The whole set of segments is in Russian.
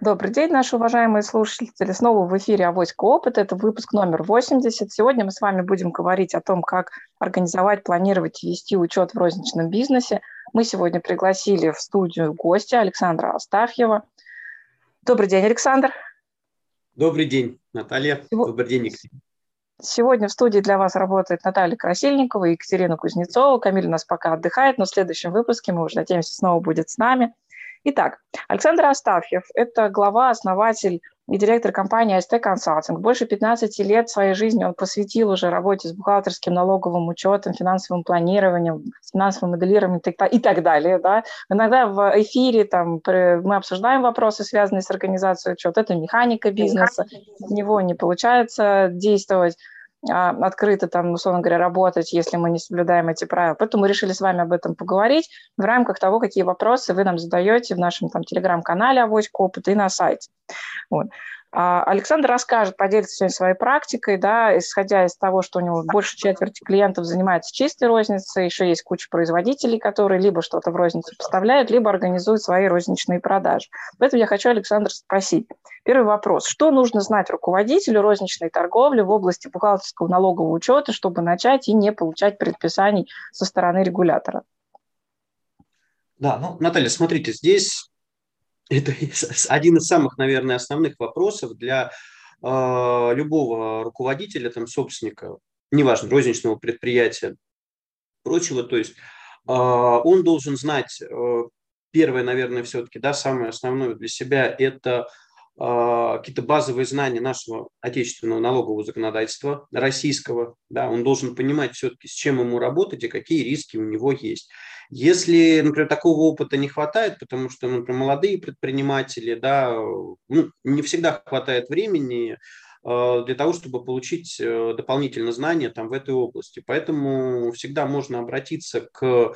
Добрый день, наши уважаемые слушатели. Снова в эфире «Авоська опыт». Это выпуск номер 80. Сегодня мы с вами будем говорить о том, как организовать, планировать и вести учет в розничном бизнесе. Мы сегодня пригласили в студию гостя Александра Астафьева. Добрый день, Александр. Добрый день, Наталья. Сего... Добрый день, Екатерина. Сегодня в студии для вас работает Наталья Красильникова и Екатерина Кузнецова. Камиль у нас пока отдыхает, но в следующем выпуске мы уже надеемся снова будет с нами – Итак, Александр Астафьев – это глава, основатель и директор компании АСТ Консалтинг. Больше 15 лет своей жизни он посвятил уже работе с бухгалтерским налоговым учетом, финансовым планированием, финансовым моделированием и так далее. Да. Иногда в эфире там, мы обсуждаем вопросы, связанные с организацией учета. Это механика бизнеса, в него не получается действовать открыто там, условно говоря, работать, если мы не соблюдаем эти правила. Поэтому мы решили с вами об этом поговорить в рамках того, какие вопросы вы нам задаете в нашем там телеграм-канале «Авоська опыт» и на сайте. Вот. А, Александр расскажет, поделится сегодня своей практикой, да, исходя из того, что у него больше четверти клиентов занимается чистой розницей, еще есть куча производителей, которые либо что-то в розницу поставляют, либо организуют свои розничные продажи. Поэтому я хочу Александра спросить. Первый вопрос. Что нужно знать руководителю розничной торговли в области бухгалтерского налогового учета, чтобы начать и не получать предписаний со стороны регулятора? Да, ну, Наталья, смотрите, здесь это один из самых, наверное, основных вопросов для э, любого руководителя, там, собственника, неважно, розничного предприятия, прочего. То есть э, он должен знать, э, первое, наверное, все-таки, да, самое основное для себя – это э, какие-то базовые знания нашего отечественного налогового законодательства, российского. Да, он должен понимать все-таки, с чем ему работать и какие риски у него есть. Если, например, такого опыта не хватает, потому что, например, молодые предприниматели, да, ну, не всегда хватает времени э, для того, чтобы получить э, дополнительные знания там в этой области. Поэтому всегда можно обратиться к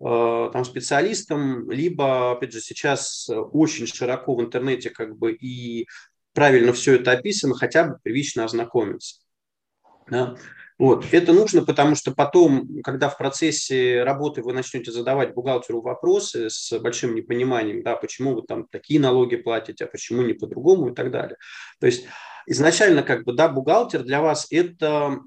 э, там, специалистам, либо, опять же, сейчас очень широко в интернете как бы и правильно все это описано, хотя бы первично ознакомиться. Да. Вот. Это нужно, потому что потом, когда в процессе работы вы начнете задавать бухгалтеру вопросы с большим непониманием, да, почему вы там такие налоги платите, а почему не по-другому и так далее. То есть изначально как бы, да, бухгалтер для вас это,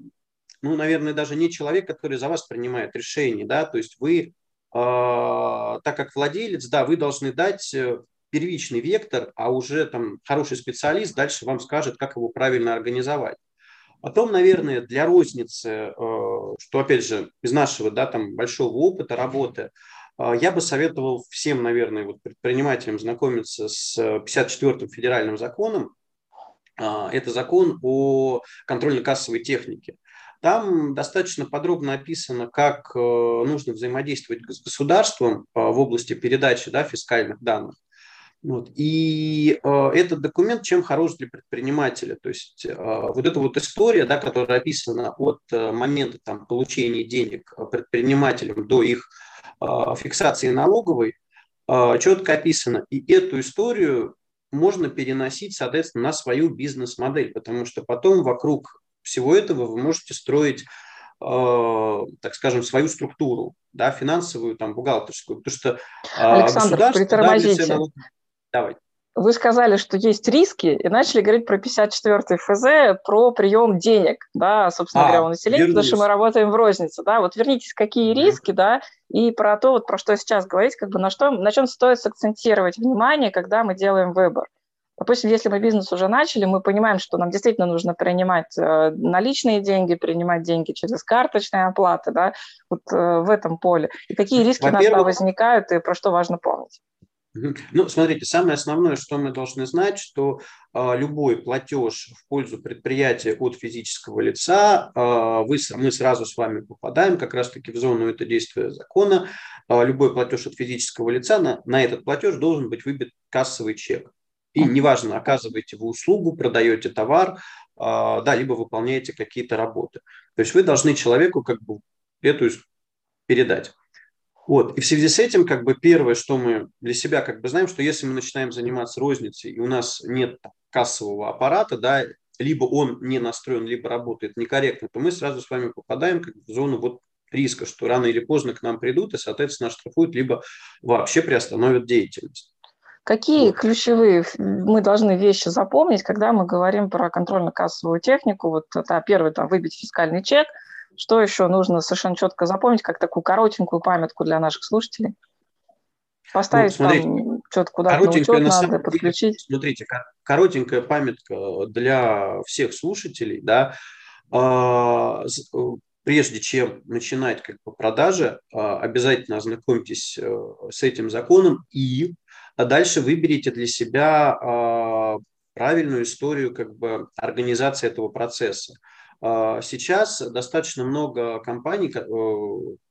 ну, наверное, даже не человек, который за вас принимает решение, да, то есть вы, э, так как владелец, да, вы должны дать э, первичный вектор, а уже там хороший специалист дальше вам скажет, как его правильно организовать. Потом, наверное, для розницы, э, что, опять же, из нашего да, там, большого опыта работы, э, я бы советовал всем, наверное, вот предпринимателям знакомиться с 54-м федеральным законом. Э, это закон о контрольно-кассовой технике. Там достаточно подробно описано, как нужно взаимодействовать с государством в области передачи да, фискальных данных. Вот. И э, этот документ чем хорош для предпринимателя? То есть э, вот эта вот история, да, которая описана от э, момента там, получения денег предпринимателям до их э, фиксации налоговой, э, четко описана. И эту историю можно переносить, соответственно, на свою бизнес-модель, потому что потом вокруг всего этого вы можете строить э, так скажем, свою структуру, да, финансовую, там, бухгалтерскую, потому что э, Александр, притормозите. Да, Давай. Вы сказали, что есть риски, и начали говорить про 54 ФЗ, про прием денег, да, собственно а, говоря, у населения, вернусь. потому что мы работаем в рознице, да. Вот вернитесь, какие риски, да, и про то, вот про что сейчас говорить, как бы на что, на чем стоит сакцентировать внимание, когда мы делаем выбор. Допустим, если мы бизнес уже начали, мы понимаем, что нам действительно нужно принимать э, наличные деньги, принимать деньги через карточные оплаты, да, вот э, в этом поле. И какие риски у нас возникают, и про что важно помнить. Ну, смотрите, самое основное, что мы должны знать, что э, любой платеж в пользу предприятия от физического лица, э, вы, мы сразу с вами попадаем как раз-таки в зону это действия закона. Э, любой платеж от физического лица, на, на этот платеж должен быть выбит кассовый чек. И неважно, оказываете вы услугу, продаете товар, да, либо выполняете какие-то работы. То есть вы должны человеку как бы эту передать. Вот. И в связи с этим, как бы первое, что мы для себя как бы знаем, что если мы начинаем заниматься розницей, и у нас нет кассового аппарата, да, либо он не настроен, либо работает некорректно, то мы сразу с вами попадаем как в зону вот риска, что рано или поздно к нам придут и, соответственно, оштрафуют, либо вообще приостановят деятельность. Какие ключевые мы должны вещи запомнить, когда мы говорим про контрольно-кассовую технику? Вот это первый, там, выбить фискальный чек. Что еще нужно совершенно четко запомнить, как такую коротенькую памятку для наших слушателей? Поставить ну, смотрите, там что-то куда-то на учет на надо, подключить. Смотрите, коротенькая памятка для всех слушателей, да, а, прежде чем начинать как бы продажи, а, обязательно ознакомьтесь э, с этим законом и дальше выберите для себя а, правильную историю как бы организации этого процесса. Сейчас достаточно много компаний,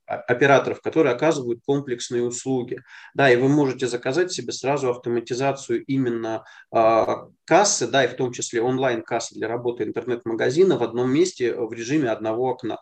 операторов, которые оказывают комплексные услуги. Да, и вы можете заказать себе сразу автоматизацию именно э, кассы, да, и в том числе онлайн-кассы для работы интернет-магазина в одном месте в режиме одного окна.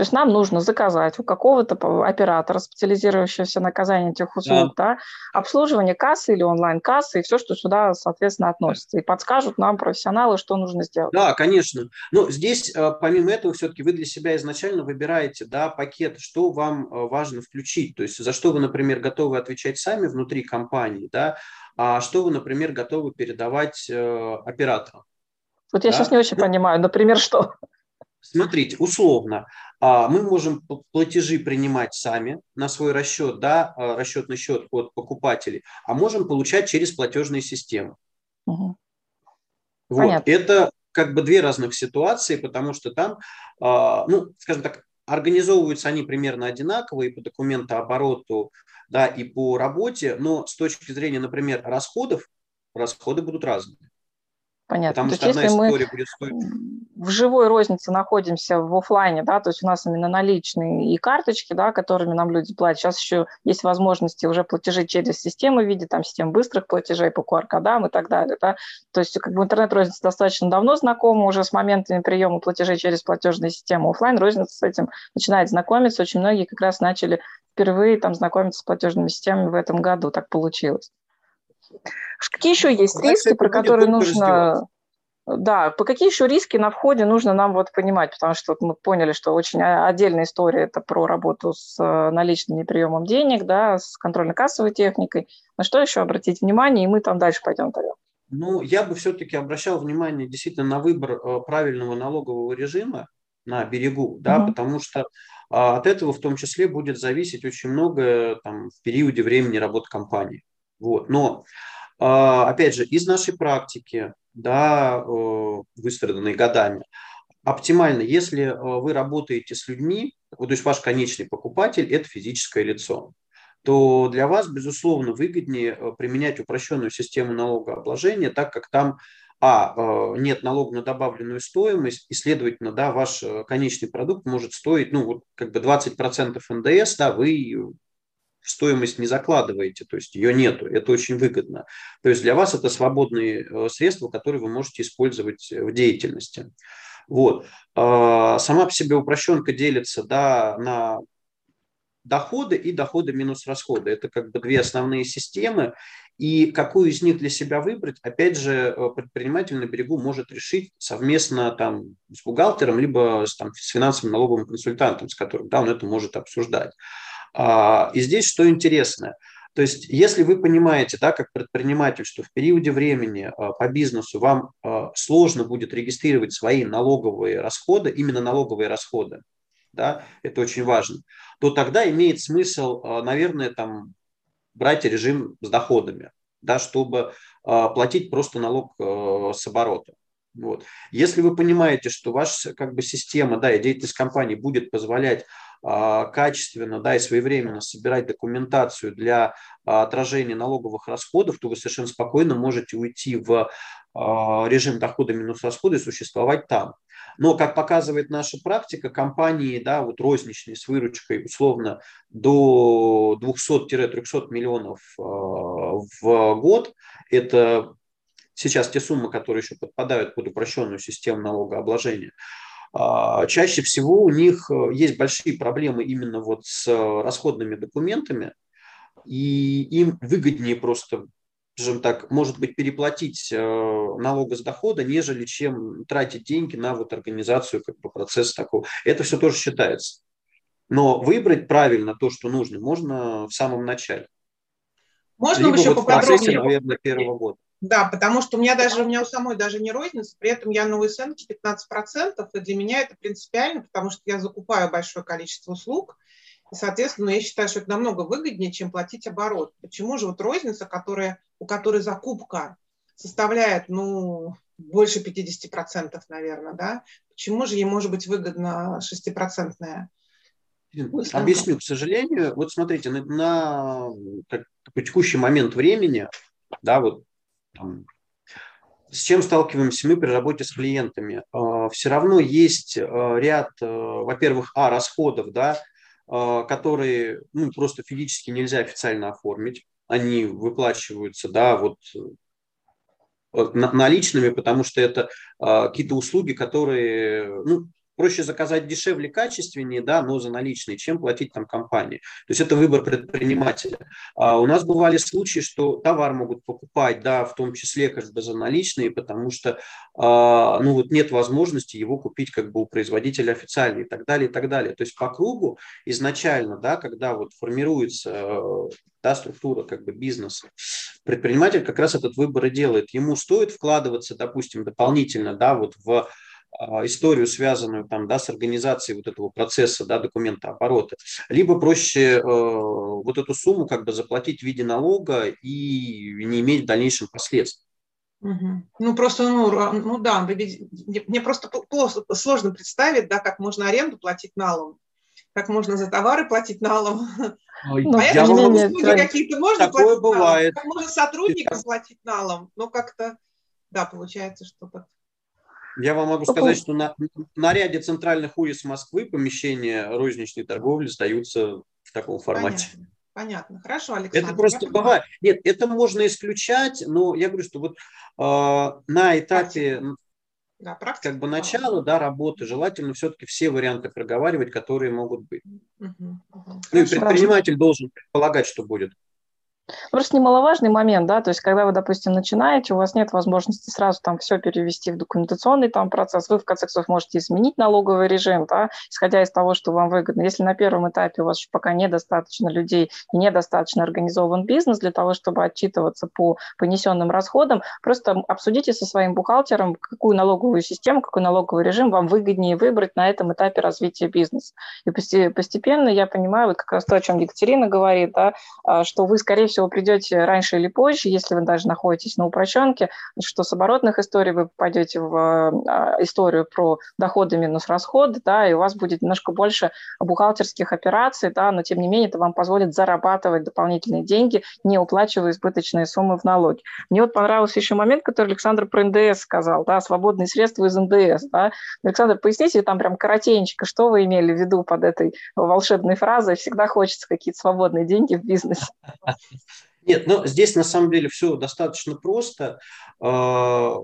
То есть нам нужно заказать у какого-то оператора, специализирующегося на оказании этих услуг, да. Да, обслуживание кассы или онлайн-кассы и все, что сюда, соответственно, относится. И подскажут нам профессионалы, что нужно сделать. Да, конечно. Но здесь, э, помимо этого, все-таки вы для себя изначально выбираете да, пакет, что вам э, важно включить. То есть за что вы, например, готовы отвечать сами внутри компании, да, а что вы, например, готовы передавать э, операторам. Вот я да? сейчас не очень ну, понимаю, например, что? Смотрите, условно, а, мы можем платежи принимать сами на свой расчет, да, а, расчетный счет от покупателей, а можем получать через платежные системы. Угу. Вот. Это как бы две разных ситуации, потому что там, а, ну, скажем так, организовываются они примерно одинаковые по документообороту, да, и по работе, но с точки зрения, например, расходов, расходы будут разные. Понятно. Потому то что есть, если мы будет стоить... в живой рознице находимся в офлайне, да, то есть у нас именно наличные и карточки, да, которыми нам люди платят. Сейчас еще есть возможности уже платежей через системы в виде там систем быстрых платежей по QR-кодам и так далее, да. То есть как бы интернет-розница достаточно давно знакома уже с моментами приема платежей через платежные системы. Офлайн розница с этим начинает знакомиться. Очень многие как раз начали впервые там знакомиться с платежными системами в этом году. Так получилось. Какие еще есть Значит, риски, про которые нужно... Да, по какие еще риски на входе нужно нам вот понимать, потому что мы поняли, что очень отдельная история это про работу с э, наличными приемом денег, да, с контрольно-кассовой техникой. На что еще обратить внимание, и мы там дальше пойдем тогда. Ну, я бы все-таки обращал внимание действительно на выбор э, правильного налогового режима на берегу, да, угу. потому что а, от этого в том числе будет зависеть очень много там, в периоде времени работы компании. Вот. Но, а, опять же, из нашей практики, да, выстраданной годами, оптимально, если вы работаете с людьми, то есть ваш конечный покупатель – это физическое лицо, то для вас, безусловно, выгоднее применять упрощенную систему налогообложения, так как там а, нет налога на добавленную стоимость, и, следовательно, да, ваш конечный продукт может стоить, ну, вот как бы 20% НДС, да, вы стоимость не закладываете, то есть ее нету, это очень выгодно. То есть для вас это свободные э, средства, которые вы можете использовать в деятельности. Вот. А, сама по себе упрощенка делится да, на доходы и доходы минус расходы. Это как бы две основные системы. И какую из них для себя выбрать, опять же, э, предприниматель на берегу может решить совместно там, с бухгалтером, либо с, там, с финансовым налоговым консультантом, с которым да, он это может обсуждать. А, и здесь что интересно, то есть, если вы понимаете, да, как предприниматель, что в периоде времени а, по бизнесу вам а, сложно будет регистрировать свои налоговые расходы, именно налоговые расходы, да, это очень важно, то тогда имеет смысл, наверное, там брать режим с доходами, да, чтобы платить просто налог с оборота. Вот. Если вы понимаете, что ваша как бы, система да, и деятельность компании будет позволять качественно да, и своевременно собирать документацию для а, отражения налоговых расходов, то вы совершенно спокойно можете уйти в а, режим дохода минус расходы и существовать там. Но, как показывает наша практика, компании, да, вот розничные с выручкой условно до 200-300 миллионов в год, это сейчас те суммы, которые еще подпадают под упрощенную систему налогообложения, а, чаще всего у них э, есть большие проблемы именно вот с э, расходными документами, и им выгоднее просто, скажем так, может быть, переплатить э, налога с дохода, нежели чем тратить деньги на вот организацию как бы, процесса такого. Это все тоже считается. Но выбрать правильно то, что нужно, можно в самом начале. Можно Либо еще вот поподробнее? в процессе, наверное, первого года. Да, потому что у меня даже, у меня у самой даже не розница, при этом я на УСН 15%, и для меня это принципиально, потому что я закупаю большое количество услуг, и, соответственно, я считаю, что это намного выгоднее, чем платить оборот. Почему же вот розница, которая, у которой закупка составляет, ну, больше 50%, наверное, да, почему же ей может быть выгодно 6%? Объясню, к сожалению, вот смотрите, на, на как, текущий момент времени, да, вот там, с чем сталкиваемся мы при работе с клиентами? А, Все равно есть а, ряд, а, во-первых, а, расходов, да, которые ну, просто физически нельзя официально оформить. Они выплачиваются, да, вот наличными, потому что это какие-то услуги, которые, ну, проще заказать дешевле, качественнее, да, но за наличные, чем платить там компании. То есть это выбор предпринимателя. А у нас бывали случаи, что товар могут покупать, да, в том числе как бы за наличные, потому что, а, ну вот нет возможности его купить как бы у производителя официально и так далее, и так далее. То есть по кругу изначально, да, когда вот формируется да, структура как бы бизнеса, предприниматель как раз этот выбор и делает. Ему стоит вкладываться, допустим, дополнительно, да, вот в историю, связанную там, да, с организацией вот этого процесса да, документа оборота, либо проще э, вот эту сумму как бы заплатить в виде налога и не иметь в дальнейшем последствий. Угу. Ну, просто, ну, ну да, мне просто сложно представить, да, как можно аренду платить налом, как можно за товары платить налом. Ой, ну, я могу... какие-то можно Такое платить бывает. налом, как можно сотрудникам платить налом, но как-то, да, получается, что так. Я вам могу сказать, что на, на ряде центральных улиц Москвы помещения розничной торговли сдаются в таком формате. Понятно. Понятно. Хорошо, Александр. Это просто бывает. Нет, это можно исключать, но я говорю, что вот э, на этапе да, как бы начала да, работы желательно все-таки все варианты проговаривать, которые могут быть. Угу, угу. Ну и предприниматель должен предполагать, что будет. Просто немаловажный момент, да, то есть когда вы, допустим, начинаете, у вас нет возможности сразу там все перевести в документационный там процесс, вы в конце концов можете изменить налоговый режим, да, исходя из того, что вам выгодно. Если на первом этапе у вас пока недостаточно людей и недостаточно организован бизнес для того, чтобы отчитываться по понесенным расходам, просто обсудите со своим бухгалтером, какую налоговую систему, какой налоговый режим вам выгоднее выбрать на этом этапе развития бизнеса. И постепенно я понимаю, вот как раз то, о чем Екатерина говорит, да, а, что вы, скорее всего, всего, придете раньше или позже, если вы даже находитесь на упрощенке, что с оборотных историй вы попадете в а, историю про доходы минус расходы, да, и у вас будет немножко больше бухгалтерских операций, да, но тем не менее это вам позволит зарабатывать дополнительные деньги, не уплачивая избыточные суммы в налоги. Мне вот понравился еще момент, который Александр про НДС сказал, да, свободные средства из НДС, да. Александр, поясните там прям коротенько, что вы имели в виду под этой волшебной фразой «всегда хочется какие-то свободные деньги в бизнесе». Нет, но здесь на самом деле все достаточно просто. А,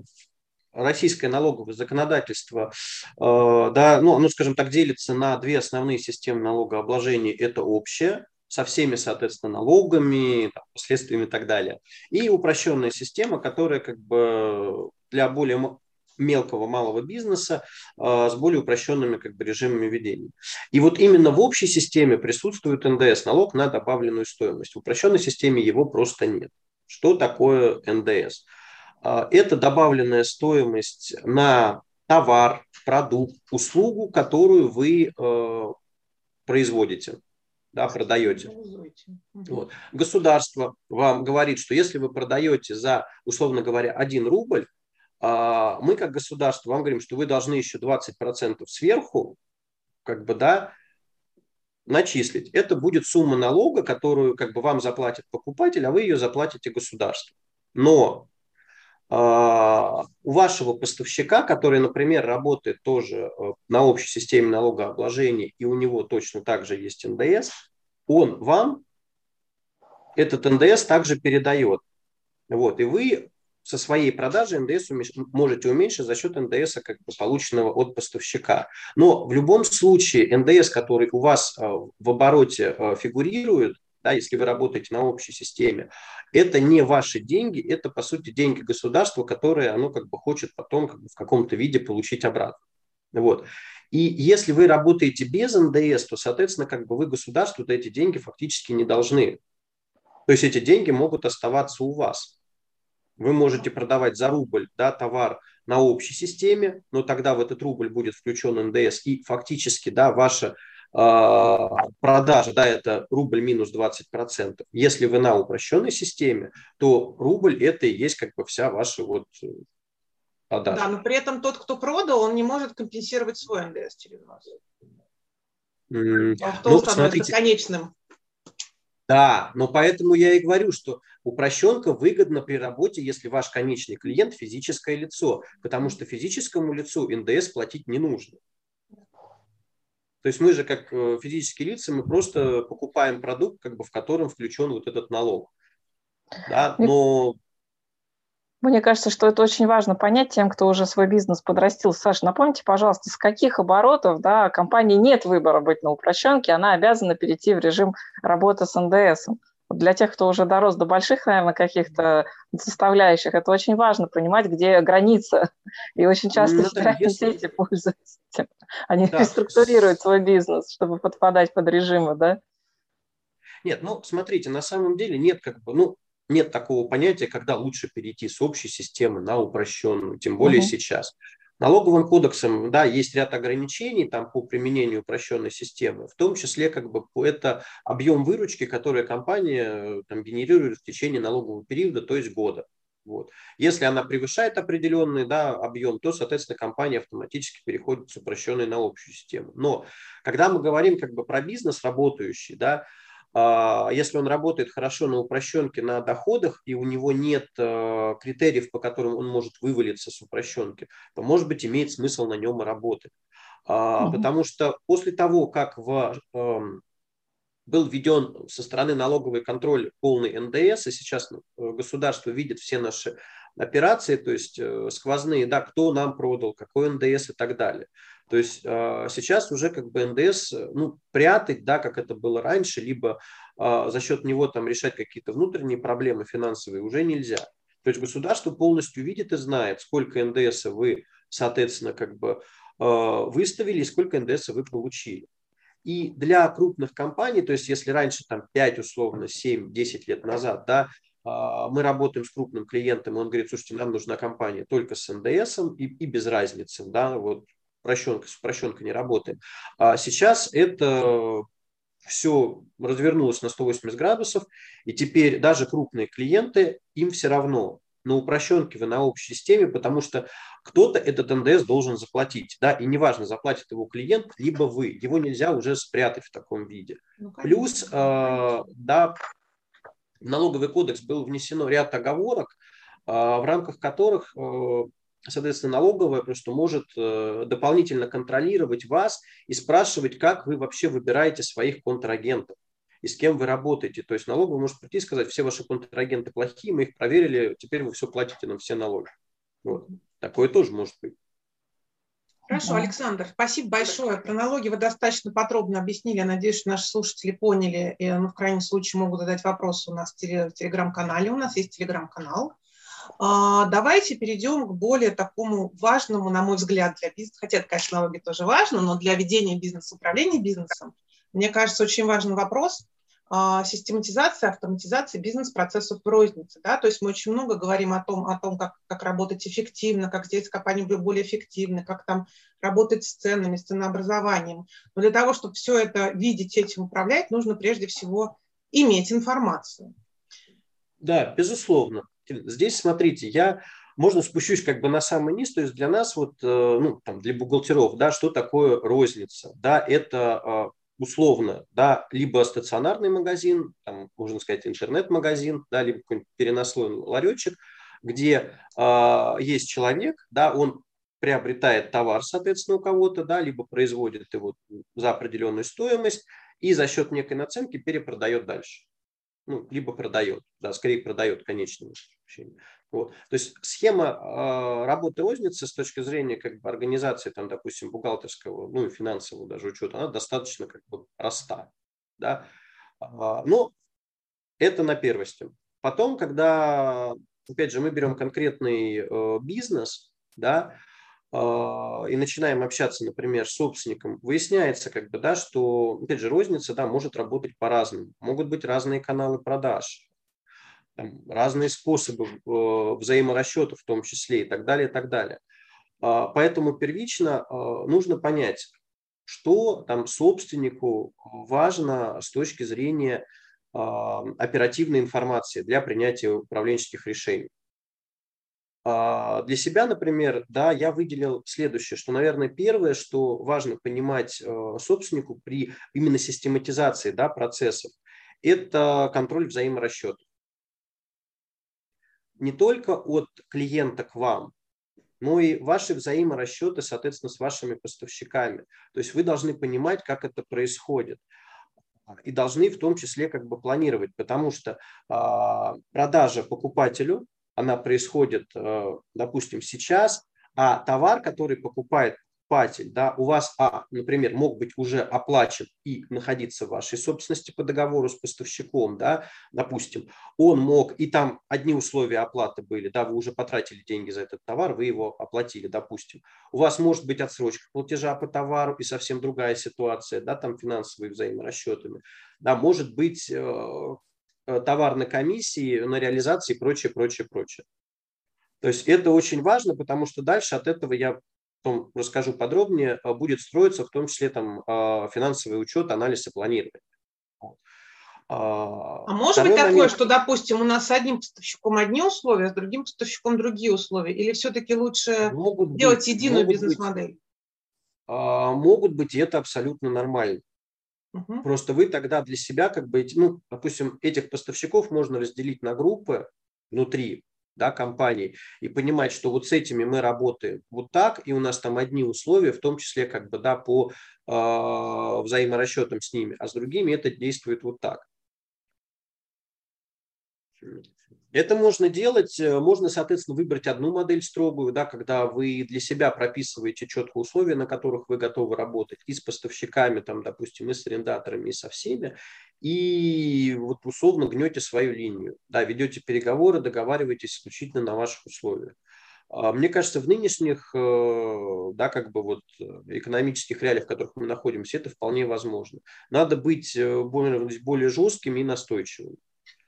российское налоговое законодательство, а, да, ну, оно, скажем так, делится на две основные системы налогообложения. Это общее, со всеми, соответственно, налогами, последствиями и так далее. И упрощенная система, которая как бы для более мелкого, малого бизнеса э, с более упрощенными как бы, режимами ведения. И вот именно в общей системе присутствует НДС, налог на добавленную стоимость. В упрощенной системе его просто нет. Что такое НДС? Э, это добавленная стоимость на товар, продукт, услугу, которую вы э, производите да, продаете. Вот. Государство вам говорит, что если вы продаете за, условно говоря, 1 рубль, а, мы как государство вам говорим, что вы должны еще 20% сверху, как бы, да, начислить. Это будет сумма налога, которую как бы вам заплатит покупатель, а вы ее заплатите государству. Но Uh, у вашего поставщика, который, например, работает тоже э, на общей системе налогообложения, и у него точно так же есть НДС, он вам этот НДС также передает. Вот, и вы со своей продажи НДС можете уменьшить за счет НДС, как бы полученного от поставщика. Но в любом случае НДС, который у вас э, в обороте э, фигурирует, да, если вы работаете на общей системе, это не ваши деньги, это, по сути, деньги государства, которые оно как бы хочет потом как бы, в каком-то виде получить обратно. Вот. И если вы работаете без НДС, то, соответственно, как бы вы государству эти деньги фактически не должны. То есть эти деньги могут оставаться у вас. Вы можете продавать за рубль да, товар на общей системе, но тогда в этот рубль будет включен НДС, и фактически да, ваша э, продажа, да, это рубль минус 20%. Если вы на упрощенной системе, то рубль это и есть как бы вся ваша вот э, продажа. Да, но при этом тот, кто продал, он не может компенсировать свой НДС через вас. Mm, он ну, становится смотрите, конечным. Да, но поэтому я и говорю, что упрощенка выгодна при работе, если ваш конечный клиент физическое лицо, потому что физическому лицу НДС платить не нужно. То есть мы же как э, физические лица, мы просто покупаем продукт, как бы, в котором включен вот этот налог. Да, но мне кажется, что это очень важно понять тем, кто уже свой бизнес подрастил. Саша, напомните, пожалуйста, с каких оборотов да, компании нет выбора быть на упрощенке, она обязана перейти в режим работы с НДС. Для тех, кто уже дорос до больших, наверное, каких-то составляющих, это очень важно понимать, где граница. И очень часто ну, если... сети пользуются этим. Они да. реструктурируют свой бизнес, чтобы подпадать под режимы, да? Нет, ну, смотрите, на самом деле нет как бы, ну, нет такого понятия, когда лучше перейти с общей системы на упрощенную, тем более угу. сейчас. Налоговым кодексом, да, есть ряд ограничений там по применению упрощенной системы, в том числе как бы это объем выручки, который компания там, генерирует в течение налогового периода, то есть года. Вот. Если она превышает определенный да, объем, то, соответственно, компания автоматически переходит с упрощенной на общую систему. Но когда мы говорим как бы про бизнес работающий, да, если он работает хорошо на упрощенке на доходах, и у него нет э, критериев, по которым он может вывалиться с упрощенки, то, может быть, имеет смысл на нем и работать. Угу. Потому что после того, как в, эм, был введен со стороны налоговый контроль полный НДС, и сейчас э, государство видит все наши операции, то есть э, сквозные, да, кто нам продал, какой НДС и так далее. То есть э, сейчас уже как бы НДС ну, прятать, да, как это было раньше, либо э, за счет него там решать какие-то внутренние проблемы финансовые уже нельзя. То есть государство полностью видит и знает, сколько НДС вы, соответственно, как бы выставили и сколько НДС вы получили. И для крупных компаний, то есть если раньше там 5, условно, 7, 10 лет назад, да, а, мы работаем с крупным клиентом, и он говорит, слушайте, нам нужна компания только с НДС и, и без разницы, да, вот прощенка с прощенкой не работаем. А сейчас это все развернулось на 180 градусов, и теперь даже крупные клиенты, им все равно, на упрощенке вы на общей системе, потому что кто-то этот НДС должен заплатить, да, и неважно, заплатит его клиент, либо вы, его нельзя уже спрятать в таком виде. Ну, Плюс, э, да, в налоговый кодекс был внесено ряд оговорок, а, в рамках которых, э, соответственно, налоговая просто может э, дополнительно контролировать вас и спрашивать, как вы вообще выбираете своих контрагентов и с кем вы работаете. То есть налоговая может прийти и сказать, все ваши контрагенты плохие, мы их проверили, теперь вы все платите нам все налоги. Вот. Такое тоже может быть. Хорошо. Александр, спасибо большое. Про налоги вы достаточно подробно объяснили. Я надеюсь, что наши слушатели поняли. И, ну, в крайнем случае могут задать вопросы у нас в телеграм-канале. У нас есть телеграм-канал. А, давайте перейдем к более такому важному, на мой взгляд, для бизнеса. Хотя, конечно, налоги тоже важно, но для ведения бизнеса, управления бизнесом, мне кажется, очень важный вопрос а, систематизация, автоматизация бизнес-процессов в рознице. Да? То есть мы очень много говорим о том, о том как, как работать эффективно, как сделать компанию более эффективной, как там работать с ценами, с ценообразованием. Но для того, чтобы все это видеть, этим управлять, нужно прежде всего иметь информацию. Да, безусловно. Здесь, смотрите, я можно спущусь как бы на самый низ, то есть для нас вот, э, ну, там, для бухгалтеров, да, что такое розница? Да, это а, условно, да, либо стационарный магазин, там, можно сказать, интернет-магазин, да, либо какой-нибудь переносной ларечек, где э, есть человек, да, он приобретает товар, соответственно, у кого-то, да, либо производит его за определенную стоимость и за счет некой наценки перепродает дальше. Ну, либо продает, да, скорее продает конечному. Вот. То есть схема э, работы розницы с точки зрения как бы, организации, там, допустим, бухгалтерского, ну и финансового даже учета, она достаточно как бы проста. Да? А, но это на первости. Потом, когда, опять же, мы берем конкретный э, бизнес, да, э, и начинаем общаться, например, с собственником, выясняется, как бы, да, что, опять же, розница да, может работать по-разному. Могут быть разные каналы продаж там, разные способы взаиморасчета в том числе и так далее, и так далее. А, поэтому первично нужно понять, что там собственнику важно с точки зрения оперативной информации для принятия управленческих решений. А, для себя, например, да, я выделил следующее, что, наверное, первое, что важно понимать э, собственнику при именно систематизации да, процессов, это контроль взаиморасчетов. Не только от клиента к вам, но и ваши взаиморасчеты, соответственно, с вашими поставщиками. То есть вы должны понимать, как это происходит и должны в том числе как бы планировать, потому что а, продажа покупателю она происходит, э, допустим, сейчас, а товар, который покупает покупатель, да, у вас, а, например, мог быть уже оплачен и находиться в вашей собственности по договору с поставщиком, да, допустим, он мог, и там одни условия оплаты были, да, вы уже потратили деньги за этот товар, вы его оплатили, допустим. У вас может быть отсрочка платежа по товару и совсем другая ситуация, да, там финансовые взаиморасчетами. Да, может быть э, товарной комиссии на реализации и прочее, прочее, прочее. То есть это очень важно, потому что дальше от этого я потом расскажу подробнее, э, будет строиться в том числе там э, финансовый учет, анализ и планирование. А, а может быть такое, момент... что, допустим, у нас с одним поставщиком одни условия, с другим поставщиком другие условия? Или все-таки лучше могут делать быть, единую бизнес-модель? А, могут быть, и это абсолютно нормально. Угу. Просто вы тогда для себя, как бы, ну, допустим, этих поставщиков можно разделить на группы внутри да, компании и понимать, что вот с этими мы работаем вот так, и у нас там одни условия, в том числе как бы, да, по э, взаиморасчетам с ними, а с другими это действует вот так. Это можно делать, э, можно, соответственно, выбрать одну модель строгую, да, когда вы для себя прописываете четко условия, на которых вы готовы работать и с поставщиками, там, допустим, и с арендаторами, и со всеми, и вот условно гнете свою линию, да, ведете переговоры, договариваетесь исключительно на ваших условиях. А, мне кажется, в нынешних, э, да, как бы вот э, экономических реалиях, в которых мы находимся, это вполне возможно. Надо быть более, более жесткими и настойчивыми.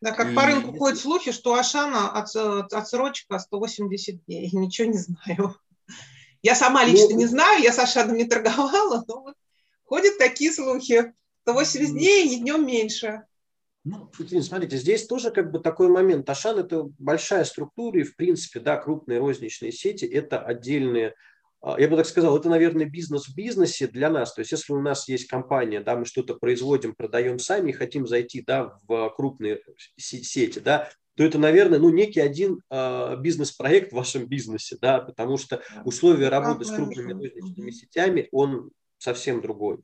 Да, как и... по рынку ходят слухи, что Ашана от, отсрочка 180 дней. Ничего не знаю. Я сама лично ну, не знаю, я с Ашаном не торговала, но вот ходят такие слухи. 180 дней и днем меньше. Ну, Екатерина, смотрите, здесь тоже как бы такой момент. Ашан – это большая структура, и, в принципе, да, крупные розничные сети – это отдельные я бы так сказал, это, наверное, бизнес в бизнесе для нас. То есть, если у нас есть компания, да, мы что-то производим, продаем сами хотим зайти, да, в крупные сети, да, то это, наверное, ну, некий один э, бизнес-проект в вашем бизнесе, да, потому что условия работы с крупными розничными сетями, он совсем другой.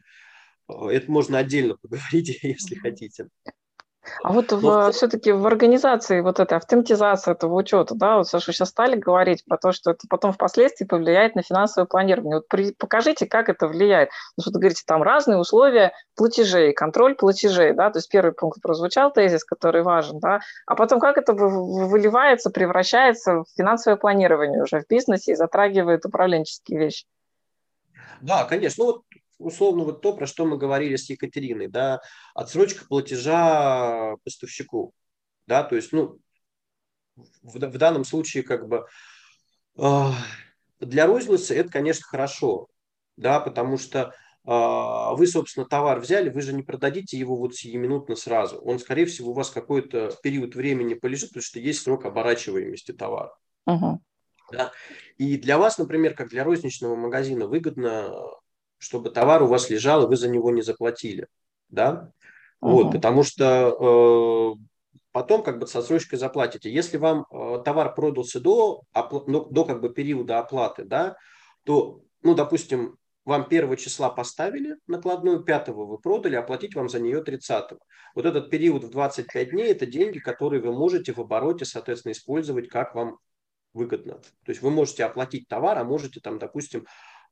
А, это можно отдельно поговорить, если хотите. А вот Но... все-таки в организации вот этой автоматизации этого учета, да, вот Саша сейчас стали говорить про то, что это потом впоследствии повлияет на финансовое планирование. Вот при, покажите, как это влияет. Ну, что вы говорите, там разные условия платежей, контроль платежей, да, то есть первый пункт прозвучал тезис, который важен, да, а потом как это выливается, превращается в финансовое планирование уже в бизнесе и затрагивает управленческие вещи. Да, конечно. Ну, вот условно вот то, про что мы говорили с Екатериной, да, отсрочка платежа поставщику, да, то есть, ну, в, в данном случае как бы э, для розницы это, конечно, хорошо, да, потому что э, вы, собственно, товар взяли, вы же не продадите его вот сиюминутно сразу, он, скорее всего, у вас какой-то период времени полежит, потому что есть срок оборачиваемости товара. Uh-huh. Да? И для вас, например, как для розничного магазина, выгодно чтобы товар у вас лежал, и вы за него не заплатили. Да? Uh-huh. Вот, потому что э, потом как бы с отсрочкой заплатите. Если вам э, товар продался до, опла- до, до как бы периода оплаты, да, то, ну, допустим, вам первого числа поставили накладную, пятого вы продали, оплатить вам за нее 30 -го. Вот этот период в 25 дней – это деньги, которые вы можете в обороте, соответственно, использовать, как вам выгодно. То есть вы можете оплатить товар, а можете там, допустим,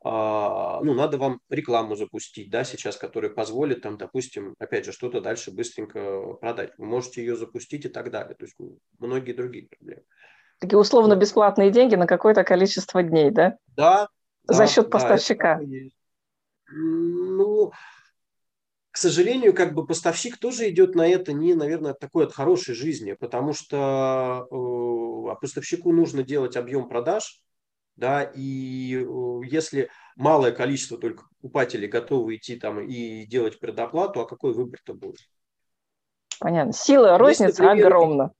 ну, надо вам рекламу запустить, да, сейчас, которая позволит там, допустим, опять же, что-то дальше быстренько продать. Вы можете ее запустить и так далее. То есть многие другие проблемы. Такие условно-бесплатные деньги на какое-то количество дней, да? Да. За да, счет поставщика. Да, ну, к сожалению, как бы поставщик тоже идет на это не, наверное, такой от хорошей жизни, потому что э, поставщику нужно делать объем продаж, да, и э, если малое количество только покупателей готовы идти там и делать предоплату, а какой выбор-то будет? Понятно. Сила розницы огромна.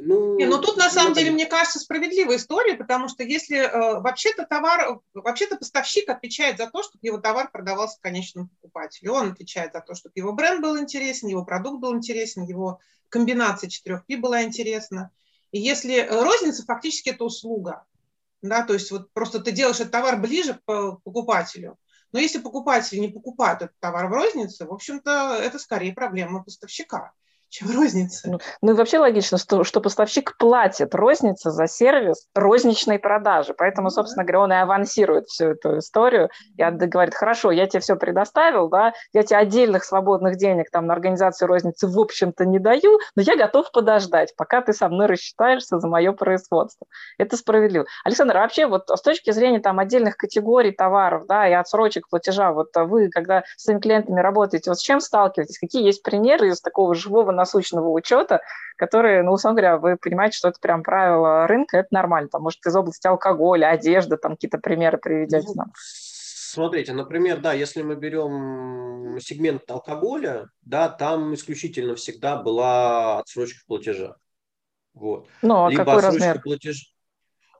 Ну, Не, ну тут на самом деле, мне кажется, справедливая история, потому что если э, вообще-то товар, вообще-то поставщик отвечает за то, чтобы его товар продавался конечному покупателю. Он отвечает за то, чтобы его бренд был интересен, его продукт был интересен, его комбинация 4P была интересна. И если э, розница фактически это услуга, да, то есть вот просто ты делаешь этот товар ближе к покупателю, но если покупатели не покупают этот товар в рознице, в общем-то, это скорее проблема поставщика чем розница. Ну, ну и вообще логично, что, что поставщик платит рознице за сервис розничной продажи. Поэтому, собственно говоря, он и авансирует всю эту историю. И говорит, хорошо, я тебе все предоставил, да, я тебе отдельных свободных денег там на организацию розницы в общем-то не даю, но я готов подождать, пока ты со мной рассчитаешься за мое производство. Это справедливо. Александр, а вообще вот с точки зрения там отдельных категорий товаров, да, и отсрочек платежа, вот вы, когда с своими клиентами работаете, вот с чем сталкиваетесь? Какие есть примеры из такого живого насущного учета, которые, ну, условно говоря, вы понимаете, что это прям правило рынка, это нормально. Там, может, из области алкоголя, одежды, там какие-то примеры приведете ну, нам. Смотрите, например, да, если мы берем сегмент алкоголя, да, там исключительно всегда была отсрочка платежа. Вот. Ну, а Либо какой размер? Платеж...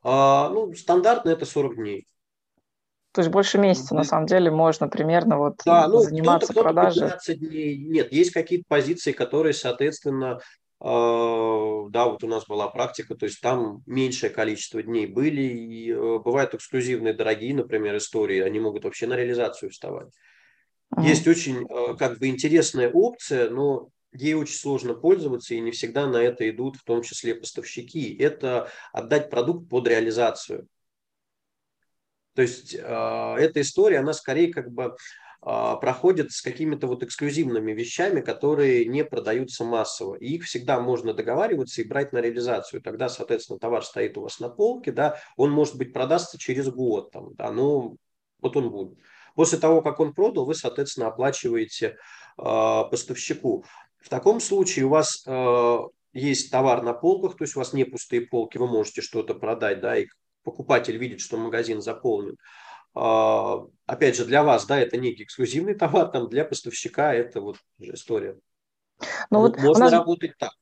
А, ну, стандартно это 40 дней. То есть больше месяца, на самом деле, можно примерно вот да, ну, заниматься кто-то, кто-то продажей. 15 дней. Нет, есть какие-то позиции, которые, соответственно, э, да, вот у нас была практика, то есть там меньшее количество дней были, и э, бывают эксклюзивные, дорогие, например, истории, они могут вообще на реализацию вставать. Mm-hmm. Есть очень, э, как бы, интересная опция, но ей очень сложно пользоваться, и не всегда на это идут, в том числе поставщики. Это отдать продукт под реализацию. То есть э, эта история, она скорее как бы э, проходит с какими-то вот эксклюзивными вещами, которые не продаются массово. И их всегда можно договариваться и брать на реализацию. Тогда, соответственно, товар стоит у вас на полке, да, он может быть продастся через год, там, да, ну, вот он будет. После того, как он продал, вы, соответственно, оплачиваете э, поставщику. В таком случае у вас э, есть товар на полках, то есть у вас не пустые полки, вы можете что-то продать, да, и покупатель видит, что магазин заполнен. А, опять же, для вас, да, это некий эксклюзивный товар, там для поставщика это вот история. Ну, вот можно нас... работать так.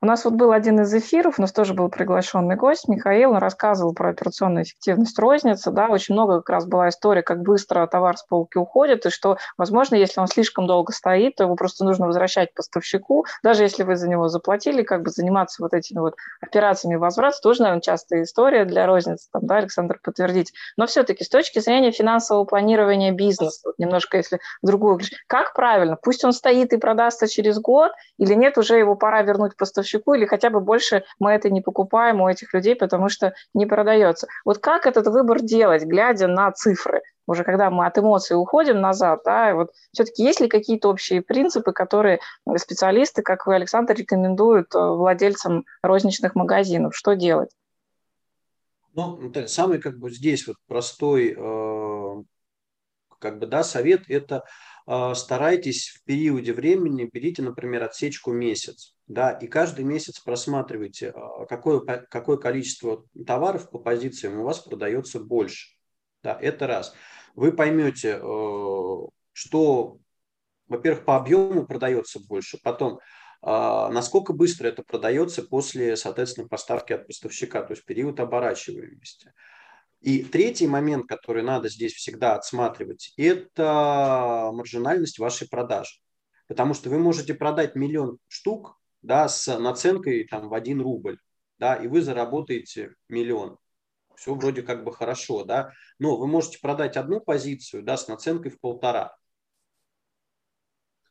У нас вот был один из эфиров, у нас тоже был приглашенный гость, Михаил, он рассказывал про операционную эффективность розницы, да, очень много как раз была история, как быстро товар с полки уходит, и что, возможно, если он слишком долго стоит, то его просто нужно возвращать поставщику, даже если вы за него заплатили, как бы заниматься вот этими вот операциями возврата, тоже, наверное, частая история для розницы, там, да, Александр, подтвердить. Но все-таки с точки зрения финансового планирования бизнеса, вот немножко если другую, как правильно, пусть он стоит и продастся через год, или нет, уже его пора вернуть поставщику, поставщику, или хотя бы больше мы это не покупаем у этих людей, потому что не продается. Вот как этот выбор делать, глядя на цифры? Уже когда мы от эмоций уходим назад, да, вот все-таки есть ли какие-то общие принципы, которые специалисты, как вы, Александр, рекомендуют э, владельцам розничных магазинов? Что делать? Ну, самый как бы здесь вот простой э, как бы, да, совет – это э, старайтесь в периоде времени, берите, например, отсечку месяц да, и каждый месяц просматривайте, а, какое, какое количество товаров по позициям у вас продается больше. Да, это раз. Вы поймете, э, что, во-первых, по объему продается больше, потом, а, насколько быстро это продается после, соответственно, поставки от поставщика, то есть период оборачиваемости. И третий момент, который надо здесь всегда отсматривать, это маржинальность вашей продажи. Потому что вы можете продать миллион штук, да, с наценкой там, в 1 рубль, да, и вы заработаете миллион. Все вроде как бы хорошо, да, но вы можете продать одну позицию, да, с наценкой в полтора.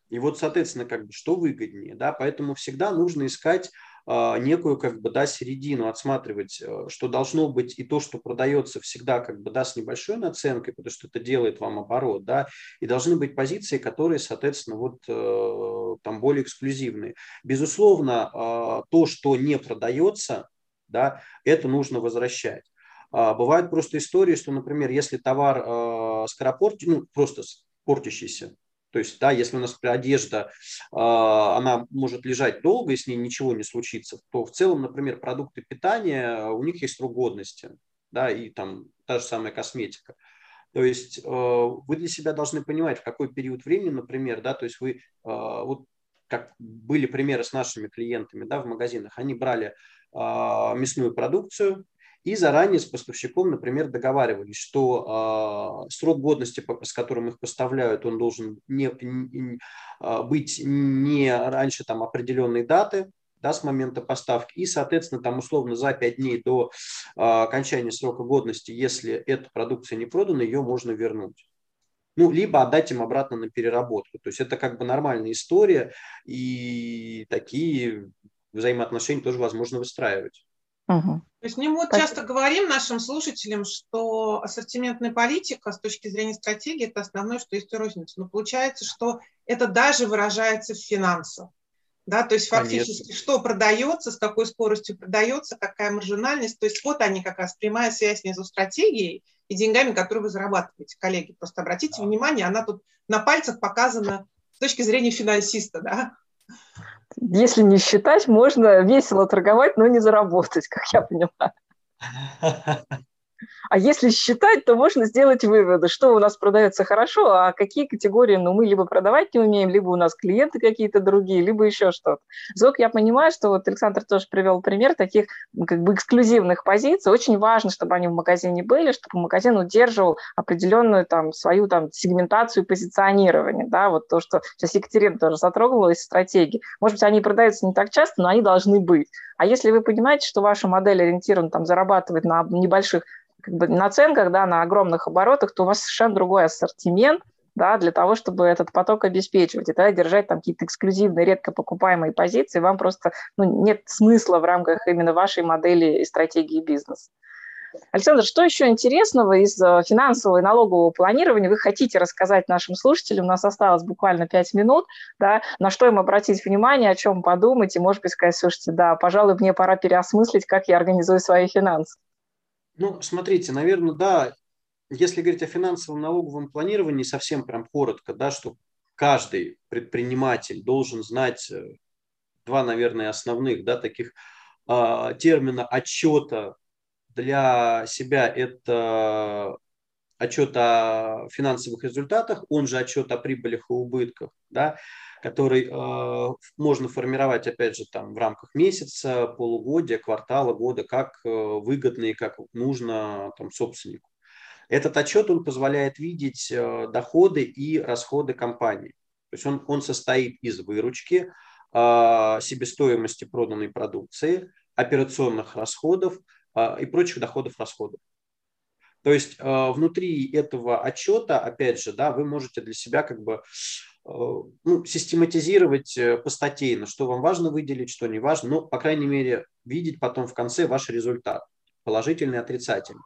И вот, соответственно, как бы что выгоднее, да, поэтому всегда нужно искать некую как бы, да, середину отсматривать, э, что должно быть и то, что продается всегда как бы, да, с небольшой наценкой, потому что это делает вам оборот, да, и должны быть позиции, которые, соответственно, вот э, там более эксклюзивные. Безусловно, а, то, что не продается, да, это нужно возвращать. А, бывают просто истории, что, например, если товар скоропорти, ну, просто портящийся, то есть, да, если у нас одежда, а, она может лежать долго, и с ней ничего не случится, то в целом, например, продукты питания, у них есть срок годности, да, и там та же самая косметика. То есть э, вы для себя должны понимать, в какой период времени, например, да, то есть вы, вот как были примеры с нашими клиентами, да, в магазинах, они брали а, мясную продукцию, и заранее с поставщиком, например, договаривались, что э, срок годности, с которым их поставляют, он должен не, не, э, быть не раньше там, определенной даты, да, с момента поставки, и, соответственно, там условно за 5 дней до э, окончания срока годности, если эта продукция не продана, ее можно вернуть. Ну, либо отдать им обратно на переработку. То есть это как бы нормальная история, и такие взаимоотношения тоже возможно выстраивать. Угу. То есть мы вот часто говорим нашим слушателям, что ассортиментная политика с точки зрения стратегии – это основное, что есть у розницы. Но получается, что это даже выражается в финансах. Да, то есть фактически, Конечно. что продается, с какой скоростью продается, какая маржинальность. То есть вот они как раз прямая связь между стратегией и деньгами, которые вы зарабатываете, коллеги. Просто обратите да. внимание, она тут на пальцах показана с точки зрения финансиста, да если не считать, можно весело торговать, но не заработать, как я поняла. А если считать, то можно сделать выводы, что у нас продается хорошо, а какие категории, ну, мы либо продавать не умеем, либо у нас клиенты какие-то другие, либо еще что-то. Зок, я понимаю, что вот Александр тоже привел пример таких как бы эксклюзивных позиций. Очень важно, чтобы они в магазине были, чтобы магазин удерживал определенную там свою там сегментацию и позиционирование, да, вот то, что сейчас Екатерина тоже затрогала из стратегии. Может быть, они продаются не так часто, но они должны быть. А если вы понимаете, что ваша модель ориентирована там зарабатывать на небольших как бы наценках, да, на огромных оборотах, то у вас совершенно другой ассортимент, да, для того, чтобы этот поток обеспечивать, и тогда держать там какие-то эксклюзивные, редко покупаемые позиции, вам просто ну, нет смысла в рамках именно вашей модели и стратегии бизнеса. Александр, что еще интересного из э, финансового и налогового планирования вы хотите рассказать нашим слушателям? У нас осталось буквально 5 минут, да, на что им обратить внимание, о чем подумать, и, может быть, сказать, слушайте, да, пожалуй, мне пора переосмыслить, как я организую свои финансы. Ну, смотрите, наверное, да, если говорить о финансовом налоговом планировании, совсем прям коротко, да, что каждый предприниматель должен знать э, два, наверное, основных, да, таких э, термина отчета для себя. Это отчет о финансовых результатах, он же отчет о прибылях и убытках, да, который э, можно формировать, опять же, там в рамках месяца, полугодия, квартала, года, как э, выгодно и как нужно там, собственнику. Этот отчет он позволяет видеть э, доходы и расходы компании. То есть он, он состоит из выручки, э, себестоимости проданной продукции, операционных расходов э, и прочих доходов-расходов. То есть внутри этого отчета, опять же, да, вы можете для себя как бы ну, систематизировать э, постатейно, что вам важно выделить, что не важно, но, по крайней мере, видеть потом в конце ваш результат, положительный, отрицательный.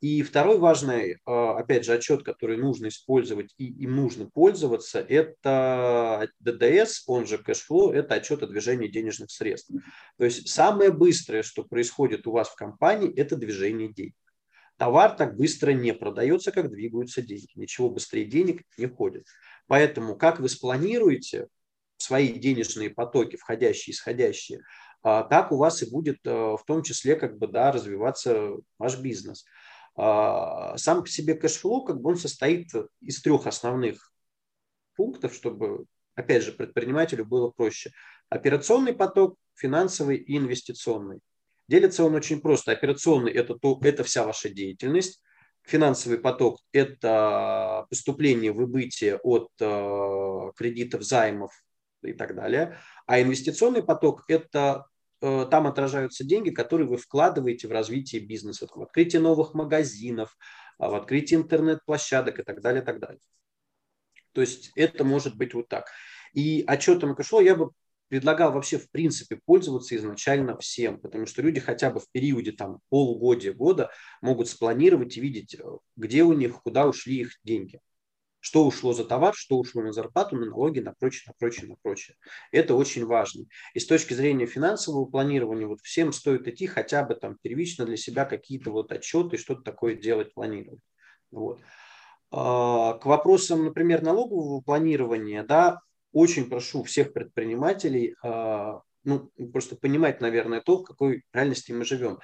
И второй важный, э, опять же, отчет, который нужно использовать и им нужно пользоваться, это ДДС, он же cash flow, это отчет о движении денежных средств. То есть самое быстрое, что происходит у вас в компании, это движение денег. Товар так быстро не продается, как двигаются деньги. Ничего быстрее денег не ходит. Поэтому как вы спланируете свои денежные потоки, входящие и исходящие, а, так у вас и будет э, в том числе как бы, да, развиваться ваш бизнес. А, сам по себе cash flow, как бы он состоит из трех основных пунктов, чтобы, опять же, предпринимателю было проще. Операционный поток, финансовый и инвестиционный. Делится он очень просто. Операционный это, то, это вся ваша деятельность. Финансовый поток – это поступление, выбытие от э, кредитов, займов и так далее. А инвестиционный поток – это э, там отражаются деньги, которые вы вкладываете в развитие бизнеса, в открытие новых магазинов, а, в открытие интернет-площадок и так далее, и так далее. То есть это может быть вот так. И отчетом кэшло я бы предлагал вообще в принципе пользоваться изначально всем, потому что люди хотя бы в периоде там полугодия, года могут спланировать и видеть, э, где у них, куда ушли их деньги. Что ушло за товар, что ушло на зарплату, на налоги, на прочее, на прочее, на прочее. Это очень важно. И с точки зрения финансового планирования, вот всем стоит идти хотя бы там первично для себя какие-то вот отчеты, что-то такое делать, планировать. Вот. к вопросам, например, налогового планирования, да, очень прошу всех предпринимателей ну, просто понимать, наверное, то, в какой реальности мы живем.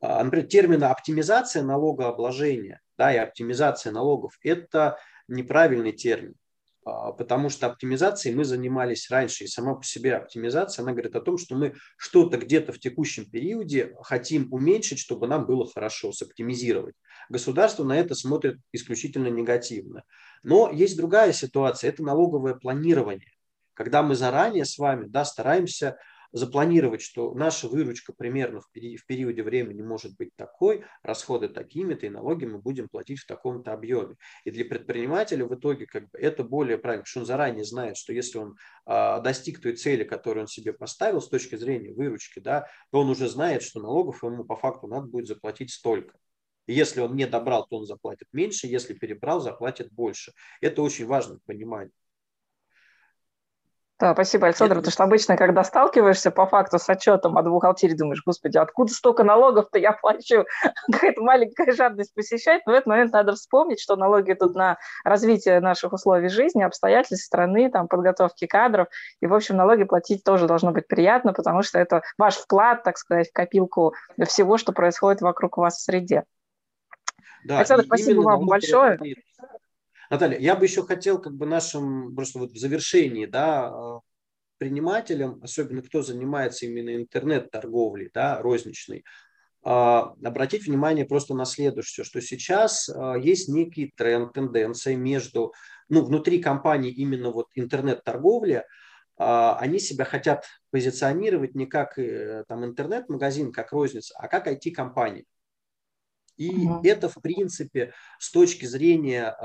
Например, термина оптимизация налогообложения да, и оптимизация налогов – это неправильный термин. А, потому что оптимизацией мы занимались раньше, и сама по себе оптимизация, она говорит о том, что мы что-то где-то в текущем периоде хотим уменьшить, чтобы нам было хорошо, соптимизировать. Государство на это смотрит исключительно негативно. Но есть другая ситуация, это налоговое планирование, когда мы заранее с вами да, стараемся запланировать, что наша выручка примерно в, пери- в периоде времени может быть такой, расходы такими-то, и налоги мы будем платить в таком-то объеме. И для предпринимателя в итоге как бы это более правильно, потому что он заранее знает, что если он а, достиг той цели, которую он себе поставил с точки зрения выручки, да, то он уже знает, что налогов ему по факту надо будет заплатить столько. Если он не добрал, то он заплатит меньше, если перебрал, заплатит больше. Это очень важно понимать. Да, спасибо, Александр. Потому что обычно, когда сталкиваешься по факту с отчетом о бухгалтерии, думаешь, господи, откуда столько налогов-то я плачу? Какая-то маленькая жадность посещает. Но в этот момент надо вспомнить, что налоги идут на развитие наших условий жизни, обстоятельств страны, там, подготовки кадров. И, в общем, налоги платить тоже должно быть приятно, потому что это ваш вклад, так сказать, в копилку всего, что происходит вокруг вас в среде. Да, Александр, спасибо вам большое. Наталья, я бы еще хотел как бы нашим просто вот в завершении, да, а, предпринимателям, особенно кто занимается именно интернет-торговлей, да, розничной, а, обратить внимание просто на следующее, что сейчас а, есть некий тренд, тенденция между, ну, внутри компании именно вот интернет-торговля, они себя хотят позиционировать не как э, там интернет-магазин, как розница, а как IT-компания. И угу. это, в принципе, с точки зрения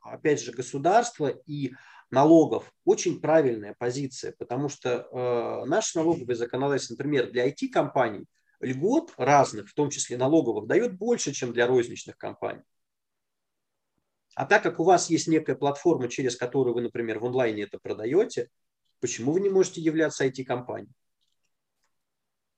опять же, государства и налогов очень правильная позиция, потому что э, наше налоговое законодательство, например, для IT-компаний льгот разных, в том числе налоговых, дает больше, чем для розничных компаний. А так как у вас есть некая платформа, через которую вы, например, в онлайне это продаете, почему вы не можете являться IT-компанией?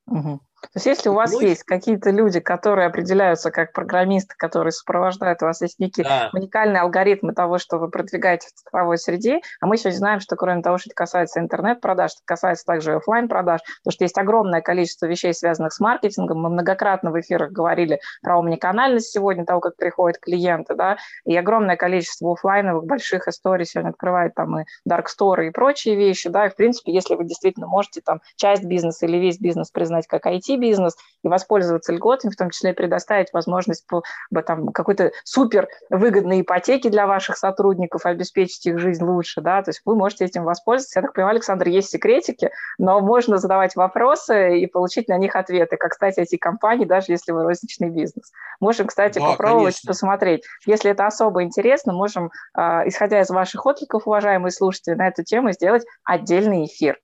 Угу. То есть если у вас ну, есть какие-то люди, которые определяются как программисты, которые сопровождают, у вас есть некие да. уникальные алгоритмы того, что вы продвигаете в цифровой среде, а мы сегодня знаем, что кроме того, что это касается интернет-продаж, это касается также офлайн продаж потому что есть огромное количество вещей, связанных с маркетингом. Мы многократно в эфирах говорили про омниканальность сегодня, того, как приходят клиенты, да, и огромное количество офлайновых больших историй сегодня открывает там и Dark Store и прочие вещи, да, и в принципе, если вы действительно можете там часть бизнеса или весь бизнес признать как IT, бизнес и воспользоваться льготами, в том числе предоставить возможность по, там, какой-то супер выгодной ипотеки для ваших сотрудников, обеспечить их жизнь лучше, да, то есть вы можете этим воспользоваться. Я так понимаю, Александр, есть секретики, но можно задавать вопросы и получить на них ответы, как стать эти компании, даже если вы розничный бизнес. Можем, кстати, да, попробовать конечно. посмотреть. Если это особо интересно, можем, а, исходя из ваших откликов, уважаемые слушатели, на эту тему сделать отдельный эфир.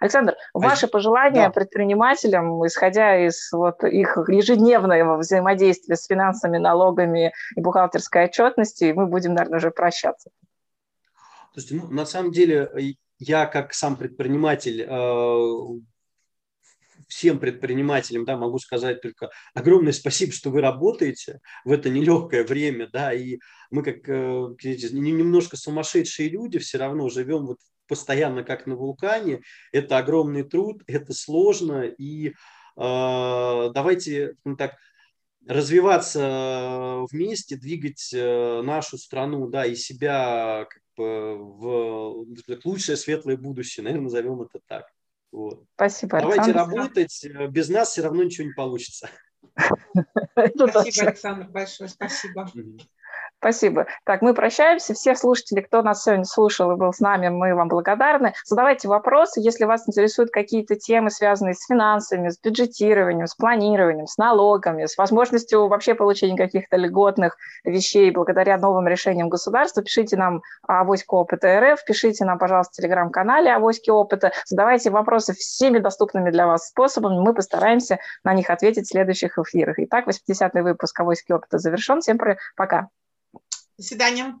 Александр, ваши а, пожелания да. предпринимателям, исходя из вот их ежедневного взаимодействия с финансами, налогами и бухгалтерской отчетности, мы будем, наверное, уже прощаться. Слушайте, ну, на самом деле, я как сам предприниматель э, всем предпринимателям, да, могу сказать только огромное спасибо, что вы работаете в это нелегкое время, да, и мы как э, немножко сумасшедшие люди все равно живем вот постоянно как на вулкане. Это огромный труд, это сложно. И э, давайте ну, так развиваться вместе, двигать э, нашу страну, да, и себя как бы в лучшее светлое будущее, наверное, назовем это так. Вот. Спасибо, Давайте Александр. работать, без нас все равно ничего не получится. Спасибо, Александр, большое спасибо. Спасибо. Так, мы прощаемся. Все слушатели, кто нас сегодня слушал и был с нами, мы вам благодарны. Задавайте вопросы, если вас интересуют какие-то темы, связанные с финансами, с бюджетированием, с планированием, с налогами, с возможностью вообще получения каких-то льготных вещей благодаря новым решениям государства. Пишите нам Авоська опыта РФ, пишите нам, пожалуйста, в телеграм-канале Авоськи опыта. Задавайте вопросы всеми доступными для вас способами. Мы постараемся на них ответить в следующих эфирах. Итак, 80-й выпуск Авоськи опыта завершен. Всем пока. До свидания.